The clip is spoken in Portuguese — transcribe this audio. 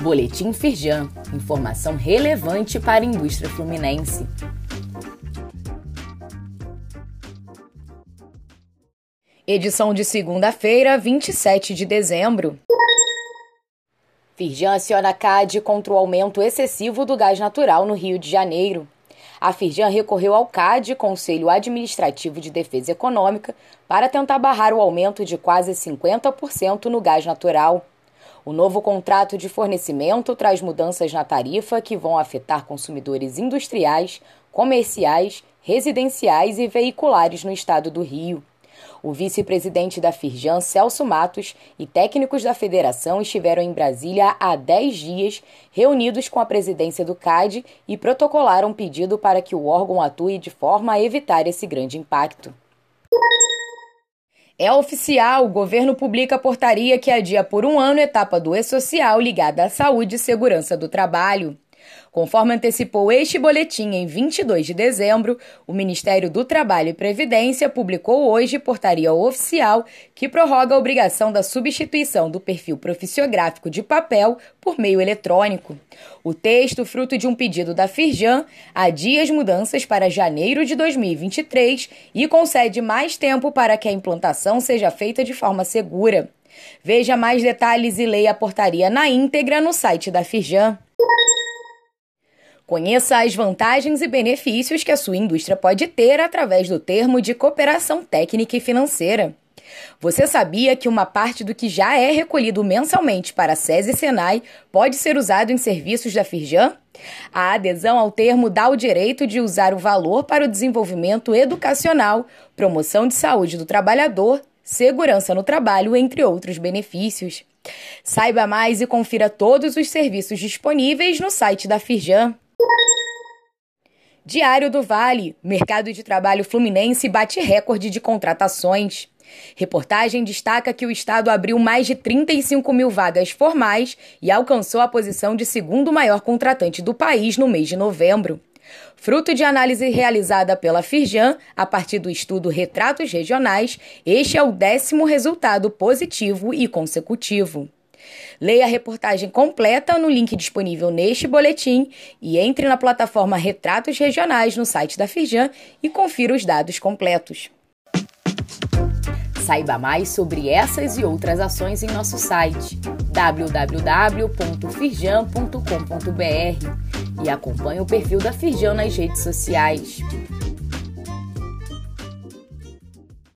Boletim Firjan, informação relevante para a indústria fluminense. Edição de segunda-feira, 27 de dezembro. Firjan aciona a CAD contra o aumento excessivo do gás natural no Rio de Janeiro. A Firjan recorreu ao CAD, Conselho Administrativo de Defesa Econômica, para tentar barrar o aumento de quase 50% no gás natural. O novo contrato de fornecimento traz mudanças na tarifa que vão afetar consumidores industriais, comerciais, residenciais e veiculares no estado do Rio. O vice-presidente da Firjan, Celso Matos, e técnicos da federação estiveram em Brasília há 10 dias, reunidos com a presidência do CAD e protocolaram pedido para que o órgão atue de forma a evitar esse grande impacto. É oficial, o governo publica portaria que adia por um ano etapa do E-Social ligada à saúde e segurança do trabalho. Conforme antecipou este boletim em 22 de dezembro, o Ministério do Trabalho e Previdência publicou hoje portaria oficial que prorroga a obrigação da substituição do perfil profissiográfico de papel por meio eletrônico. O texto, fruto de um pedido da Firjan, adia as mudanças para janeiro de 2023 e concede mais tempo para que a implantação seja feita de forma segura. Veja mais detalhes e leia a portaria na íntegra no site da Firjan. Conheça as vantagens e benefícios que a sua indústria pode ter através do termo de cooperação técnica e financeira. Você sabia que uma parte do que já é recolhido mensalmente para SES e Senai pode ser usado em serviços da Firjan? A adesão ao termo dá o direito de usar o valor para o desenvolvimento educacional, promoção de saúde do trabalhador, segurança no trabalho, entre outros benefícios. Saiba mais e confira todos os serviços disponíveis no site da Firjan. Diário do Vale: Mercado de trabalho fluminense bate recorde de contratações. Reportagem destaca que o Estado abriu mais de 35 mil vagas formais e alcançou a posição de segundo maior contratante do país no mês de novembro. Fruto de análise realizada pela Firjan, a partir do estudo Retratos Regionais, este é o décimo resultado positivo e consecutivo. Leia a reportagem completa no link disponível neste boletim e entre na plataforma Retratos Regionais no site da Firjan e confira os dados completos. Saiba mais sobre essas e outras ações em nosso site www.firjan.com.br e acompanhe o perfil da Firjan nas redes sociais.